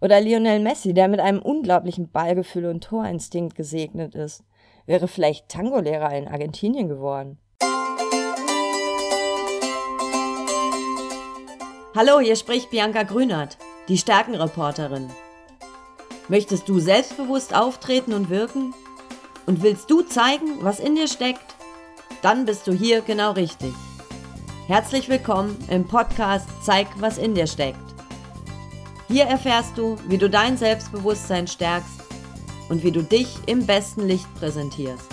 Oder Lionel Messi, der mit einem unglaublichen Ballgefühl und Torinstinkt gesegnet ist, wäre vielleicht Tango-Lehrer in Argentinien geworden. Hallo, hier spricht Bianca Grünert, die Stärkenreporterin. Möchtest du selbstbewusst auftreten und wirken? Und willst du zeigen, was in dir steckt? Dann bist du hier genau richtig. Herzlich willkommen im Podcast Zeig, was in dir steckt. Hier erfährst du, wie du dein Selbstbewusstsein stärkst und wie du dich im besten Licht präsentierst,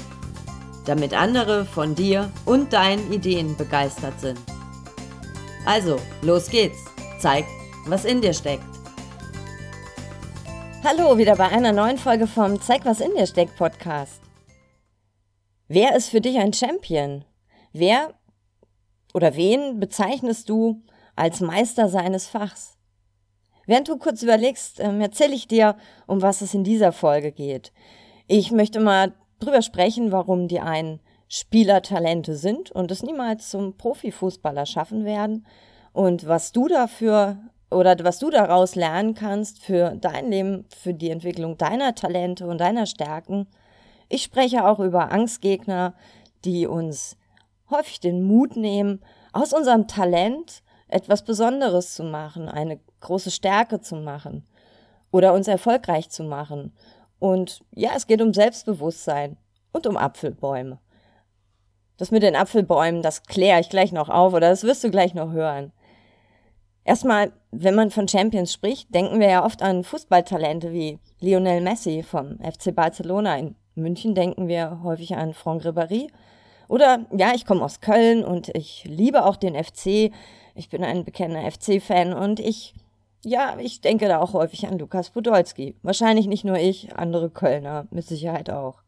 damit andere von dir und deinen Ideen begeistert sind. Also, los geht's. Zeig, was in dir steckt. Hallo, wieder bei einer neuen Folge vom Zeig, was in dir steckt Podcast. Wer ist für dich ein Champion? Wer oder wen bezeichnest du als Meister seines Fachs? Während du kurz überlegst, ähm, erzähle ich dir, um was es in dieser Folge geht. Ich möchte mal drüber sprechen, warum die einen Spielertalente sind und es niemals zum Profifußballer schaffen werden und was du dafür oder was du daraus lernen kannst für dein Leben, für die Entwicklung deiner Talente und deiner Stärken. Ich spreche auch über Angstgegner, die uns häufig den Mut nehmen, aus unserem Talent etwas Besonderes zu machen, eine große Stärke zu machen oder uns erfolgreich zu machen. Und ja, es geht um Selbstbewusstsein und um Apfelbäume. Das mit den Apfelbäumen, das kläre ich gleich noch auf oder das wirst du gleich noch hören. Erstmal, wenn man von Champions spricht, denken wir ja oft an Fußballtalente wie Lionel Messi vom FC Barcelona. In München denken wir häufig an Franck Ribéry. Oder ja, ich komme aus Köln und ich liebe auch den FC. Ich bin ein bekennender FC-Fan und ich ja, ich denke da auch häufig an Lukas Podolski. Wahrscheinlich nicht nur ich, andere Kölner mit Sicherheit auch.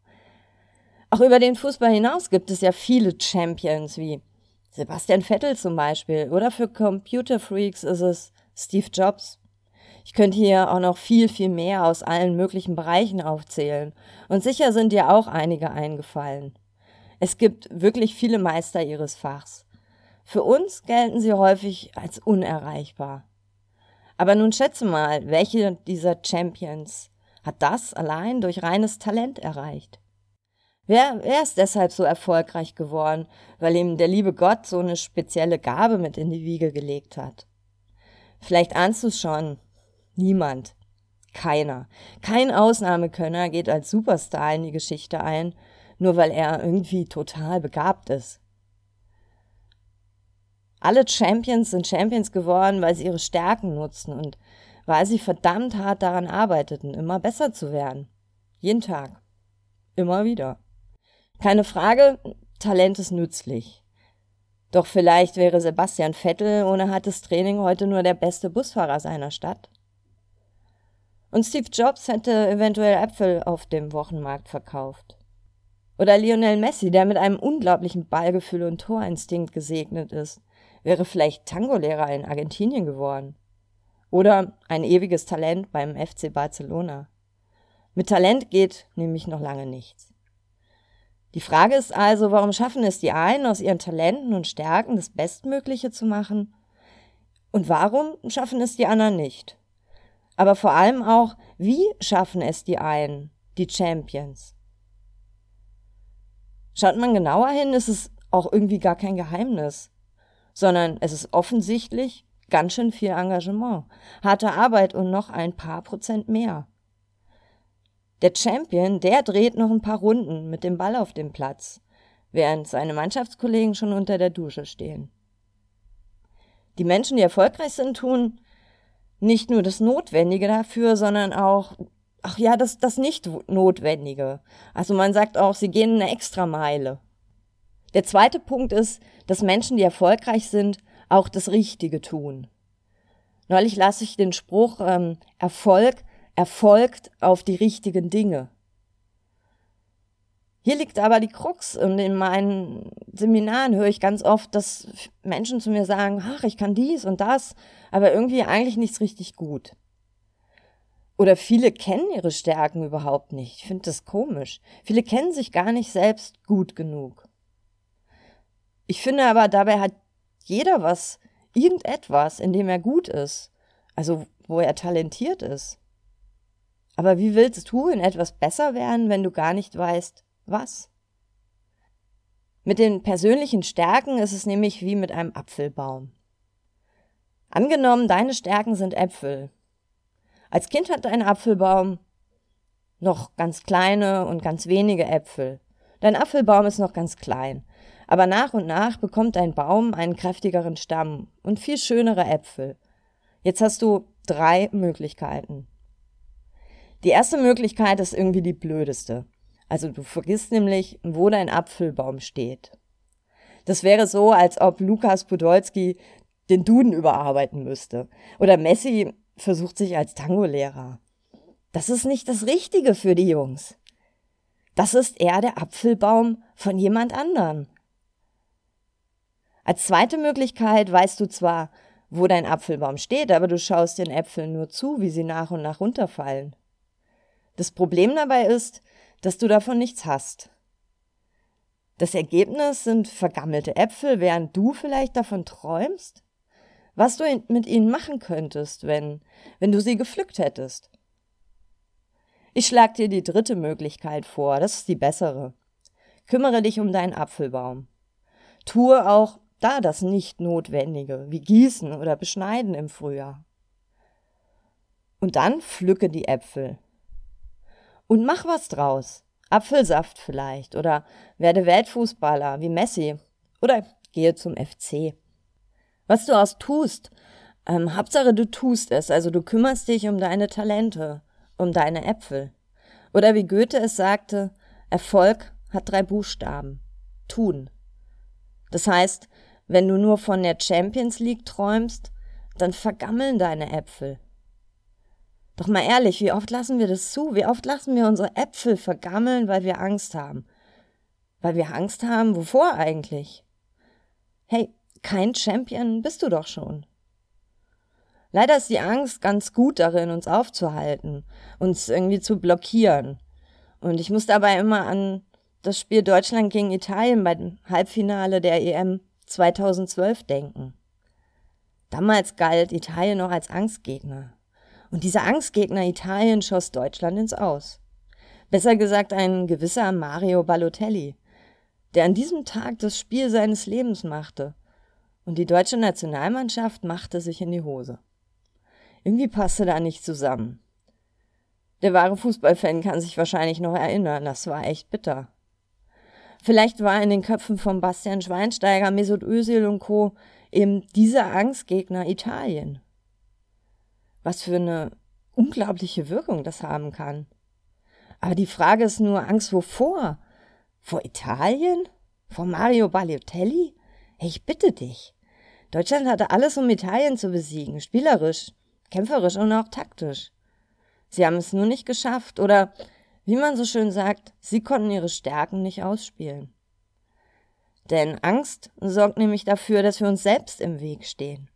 Auch über den Fußball hinaus gibt es ja viele Champions wie Sebastian Vettel zum Beispiel oder für Computerfreaks ist es Steve Jobs. Ich könnte hier auch noch viel, viel mehr aus allen möglichen Bereichen aufzählen und sicher sind dir auch einige eingefallen. Es gibt wirklich viele Meister ihres Fachs. Für uns gelten sie häufig als unerreichbar. Aber nun schätze mal, welche dieser Champions hat das allein durch reines Talent erreicht? Wer, wer ist deshalb so erfolgreich geworden, weil ihm der liebe Gott so eine spezielle Gabe mit in die Wiege gelegt hat? Vielleicht ahnst du schon. Niemand. Keiner. Kein Ausnahmekönner geht als Superstar in die Geschichte ein, nur weil er irgendwie total begabt ist. Alle Champions sind Champions geworden, weil sie ihre Stärken nutzten und weil sie verdammt hart daran arbeiteten, immer besser zu werden. Jeden Tag. Immer wieder. Keine Frage, Talent ist nützlich. Doch vielleicht wäre Sebastian Vettel ohne hartes Training heute nur der beste Busfahrer seiner Stadt. Und Steve Jobs hätte eventuell Äpfel auf dem Wochenmarkt verkauft. Oder Lionel Messi, der mit einem unglaublichen Ballgefühl und Torinstinkt gesegnet ist wäre vielleicht Tango-Lehrer in Argentinien geworden. Oder ein ewiges Talent beim FC Barcelona. Mit Talent geht nämlich noch lange nichts. Die Frage ist also, warum schaffen es die einen, aus ihren Talenten und Stärken das Bestmögliche zu machen? Und warum schaffen es die anderen nicht? Aber vor allem auch, wie schaffen es die einen, die Champions? Schaut man genauer hin, ist es auch irgendwie gar kein Geheimnis sondern es ist offensichtlich ganz schön viel Engagement, harte Arbeit und noch ein paar Prozent mehr. Der Champion, der dreht noch ein paar Runden mit dem Ball auf dem Platz, während seine Mannschaftskollegen schon unter der Dusche stehen. Die Menschen, die erfolgreich sind, tun nicht nur das Notwendige dafür, sondern auch, ach ja, das, das Nicht-Notwendige. Also man sagt auch, sie gehen eine extra Meile. Der zweite Punkt ist, dass Menschen, die erfolgreich sind, auch das Richtige tun. Neulich las ich den Spruch, ähm, Erfolg erfolgt auf die richtigen Dinge. Hier liegt aber die Krux und in meinen Seminaren höre ich ganz oft, dass Menschen zu mir sagen, ach, ich kann dies und das, aber irgendwie eigentlich nichts richtig gut. Oder viele kennen ihre Stärken überhaupt nicht. Ich finde das komisch. Viele kennen sich gar nicht selbst gut genug. Ich finde aber, dabei hat jeder was, irgendetwas, in dem er gut ist. Also, wo er talentiert ist. Aber wie willst du in etwas besser werden, wenn du gar nicht weißt, was? Mit den persönlichen Stärken ist es nämlich wie mit einem Apfelbaum. Angenommen, deine Stärken sind Äpfel. Als Kind hat dein Apfelbaum noch ganz kleine und ganz wenige Äpfel. Dein Apfelbaum ist noch ganz klein. Aber nach und nach bekommt dein Baum einen kräftigeren Stamm und viel schönere Äpfel. Jetzt hast du drei Möglichkeiten. Die erste Möglichkeit ist irgendwie die blödeste. Also du vergisst nämlich, wo dein Apfelbaum steht. Das wäre so, als ob Lukas Podolski den Duden überarbeiten müsste. Oder Messi versucht sich als Tango-Lehrer. Das ist nicht das Richtige für die Jungs. Das ist eher der Apfelbaum von jemand anderen. Als zweite Möglichkeit weißt du zwar, wo dein Apfelbaum steht, aber du schaust den Äpfeln nur zu, wie sie nach und nach runterfallen. Das Problem dabei ist, dass du davon nichts hast. Das Ergebnis sind vergammelte Äpfel, während du vielleicht davon träumst, was du mit ihnen machen könntest, wenn, wenn du sie gepflückt hättest. Ich schlag dir die dritte Möglichkeit vor, das ist die bessere. Kümmere dich um deinen Apfelbaum. Tue auch da das Nicht-Notwendige, wie Gießen oder Beschneiden im Frühjahr. Und dann pflücke die Äpfel. Und mach was draus. Apfelsaft vielleicht oder werde Weltfußballer wie Messi oder gehe zum FC. Was du aus tust, ähm, Hauptsache du tust es, also du kümmerst dich um deine Talente, um deine Äpfel. Oder wie Goethe es sagte, Erfolg hat drei Buchstaben. Tun. Das heißt, wenn du nur von der Champions League träumst, dann vergammeln deine Äpfel. Doch mal ehrlich, wie oft lassen wir das zu? Wie oft lassen wir unsere Äpfel vergammeln, weil wir Angst haben? Weil wir Angst haben, wovor eigentlich? Hey, kein Champion bist du doch schon. Leider ist die Angst ganz gut darin, uns aufzuhalten, uns irgendwie zu blockieren. Und ich muss dabei immer an das Spiel Deutschland gegen Italien beim Halbfinale der EM 2012 denken. Damals galt Italien noch als Angstgegner. Und dieser Angstgegner Italien schoss Deutschland ins Aus. Besser gesagt ein gewisser Mario Balotelli, der an diesem Tag das Spiel seines Lebens machte. Und die deutsche Nationalmannschaft machte sich in die Hose. Irgendwie passte da nicht zusammen. Der wahre Fußballfan kann sich wahrscheinlich noch erinnern, das war echt bitter. Vielleicht war in den Köpfen von Bastian Schweinsteiger, Mesut Özil und Co. eben dieser Angstgegner Italien. Was für eine unglaubliche Wirkung das haben kann. Aber die Frage ist nur, Angst wovor? Vor Italien? Vor Mario Balotelli? Ich bitte dich. Deutschland hatte alles, um Italien zu besiegen, spielerisch, kämpferisch und auch taktisch. Sie haben es nur nicht geschafft oder wie man so schön sagt, sie konnten ihre Stärken nicht ausspielen. Denn Angst sorgt nämlich dafür, dass wir uns selbst im Weg stehen.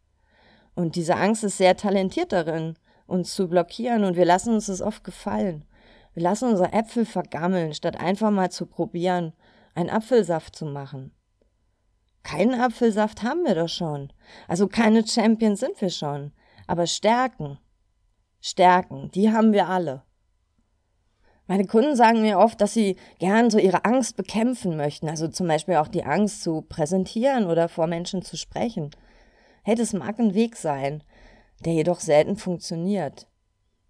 Und diese Angst ist sehr talentiert darin, uns zu blockieren und wir lassen uns das oft gefallen. Wir lassen unsere Äpfel vergammeln, statt einfach mal zu probieren, einen Apfelsaft zu machen. Keinen Apfelsaft haben wir doch schon. Also keine Champions sind wir schon. Aber Stärken, Stärken, die haben wir alle. Meine Kunden sagen mir oft, dass sie gern so ihre Angst bekämpfen möchten, also zum Beispiel auch die Angst zu präsentieren oder vor Menschen zu sprechen. Hey, das mag ein Weg sein, der jedoch selten funktioniert.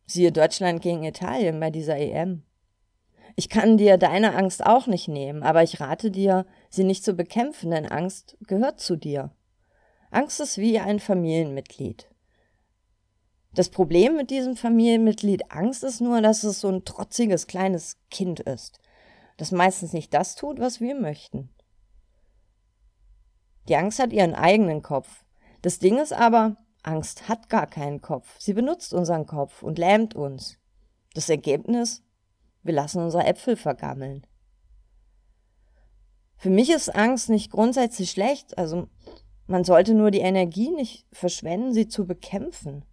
Siehe Deutschland gegen Italien bei dieser EM. Ich kann dir deine Angst auch nicht nehmen, aber ich rate dir, sie nicht zu bekämpfen, denn Angst gehört zu dir. Angst ist wie ein Familienmitglied. Das Problem mit diesem Familienmitglied Angst ist nur, dass es so ein trotziges kleines Kind ist, das meistens nicht das tut, was wir möchten. Die Angst hat ihren eigenen Kopf. Das Ding ist aber, Angst hat gar keinen Kopf. Sie benutzt unseren Kopf und lähmt uns. Das Ergebnis? Wir lassen unsere Äpfel vergammeln. Für mich ist Angst nicht grundsätzlich schlecht, also man sollte nur die Energie nicht verschwenden, sie zu bekämpfen.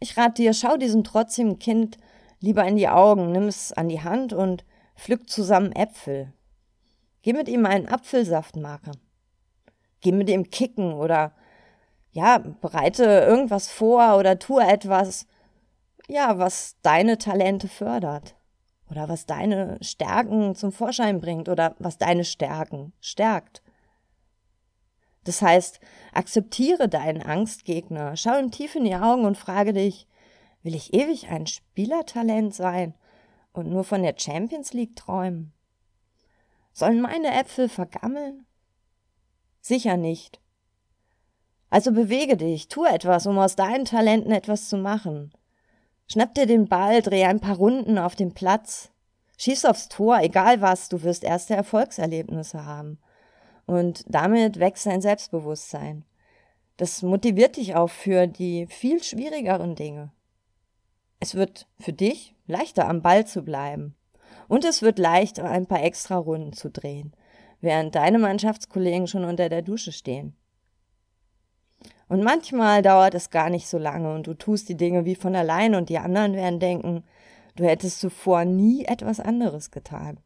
Ich rate dir, schau diesem trotzigen Kind lieber in die Augen, nimm es an die Hand und pflück zusammen Äpfel. Geh mit ihm einen Apfelsaft machen. Geh mit ihm kicken oder ja, bereite irgendwas vor oder tue etwas, ja, was deine Talente fördert oder was deine Stärken zum Vorschein bringt oder was deine Stärken stärkt. Das heißt, akzeptiere deinen Angstgegner, schau ihm tief in die Augen und frage dich, will ich ewig ein Spielertalent sein und nur von der Champions League träumen? Sollen meine Äpfel vergammeln? Sicher nicht. Also bewege dich, tu etwas, um aus deinen Talenten etwas zu machen. Schnapp dir den Ball, dreh ein paar Runden auf dem Platz, schieß aufs Tor, egal was, du wirst erste Erfolgserlebnisse haben. Und damit wächst dein Selbstbewusstsein. Das motiviert dich auch für die viel schwierigeren Dinge. Es wird für dich leichter am Ball zu bleiben. Und es wird leichter, ein paar extra Runden zu drehen, während deine Mannschaftskollegen schon unter der Dusche stehen. Und manchmal dauert es gar nicht so lange und du tust die Dinge wie von allein und die anderen werden denken, du hättest zuvor nie etwas anderes getan.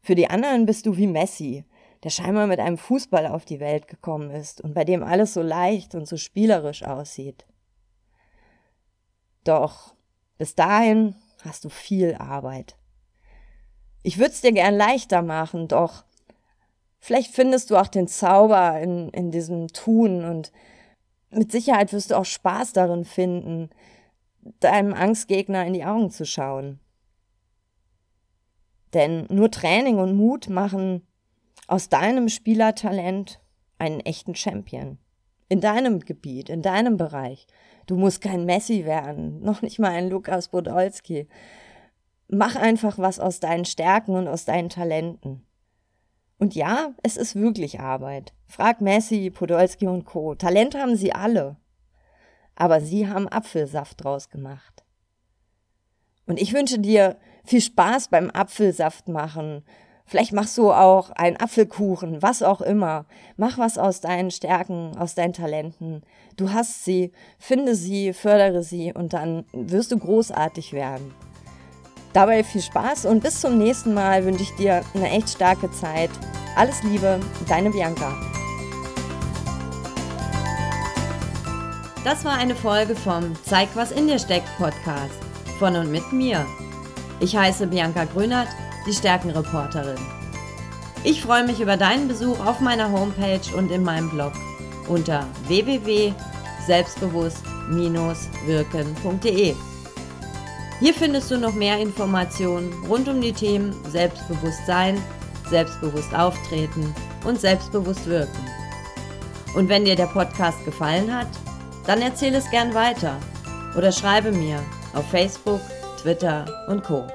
Für die anderen bist du wie Messi, der scheinbar mit einem Fußball auf die Welt gekommen ist und bei dem alles so leicht und so spielerisch aussieht. Doch bis dahin hast du viel Arbeit. Ich würde es dir gern leichter machen, doch vielleicht findest du auch den Zauber in, in diesem Tun und mit Sicherheit wirst du auch Spaß darin finden, deinem Angstgegner in die Augen zu schauen. Denn nur Training und Mut machen aus deinem Spielertalent einen echten Champion. In deinem Gebiet, in deinem Bereich. Du musst kein Messi werden, noch nicht mal ein Lukas Podolski. Mach einfach was aus deinen Stärken und aus deinen Talenten. Und ja, es ist wirklich Arbeit. Frag Messi, Podolski und Co. Talent haben sie alle. Aber sie haben Apfelsaft draus gemacht. Und ich wünsche dir viel Spaß beim Apfelsaft machen, Vielleicht machst du auch einen Apfelkuchen, was auch immer. Mach was aus deinen Stärken, aus deinen Talenten. Du hast sie, finde sie, fördere sie und dann wirst du großartig werden. Dabei viel Spaß und bis zum nächsten Mal wünsche ich dir eine echt starke Zeit. Alles Liebe, deine Bianca. Das war eine Folge vom Zeig, was in dir steckt Podcast von und mit mir. Ich heiße Bianca Grünert die Stärkenreporterin. Ich freue mich über deinen Besuch auf meiner Homepage und in meinem Blog unter www.selbstbewusst-wirken.de. Hier findest du noch mehr Informationen rund um die Themen Selbstbewusstsein, selbstbewusst auftreten und selbstbewusst wirken. Und wenn dir der Podcast gefallen hat, dann erzähle es gern weiter oder schreibe mir auf Facebook, Twitter und Co.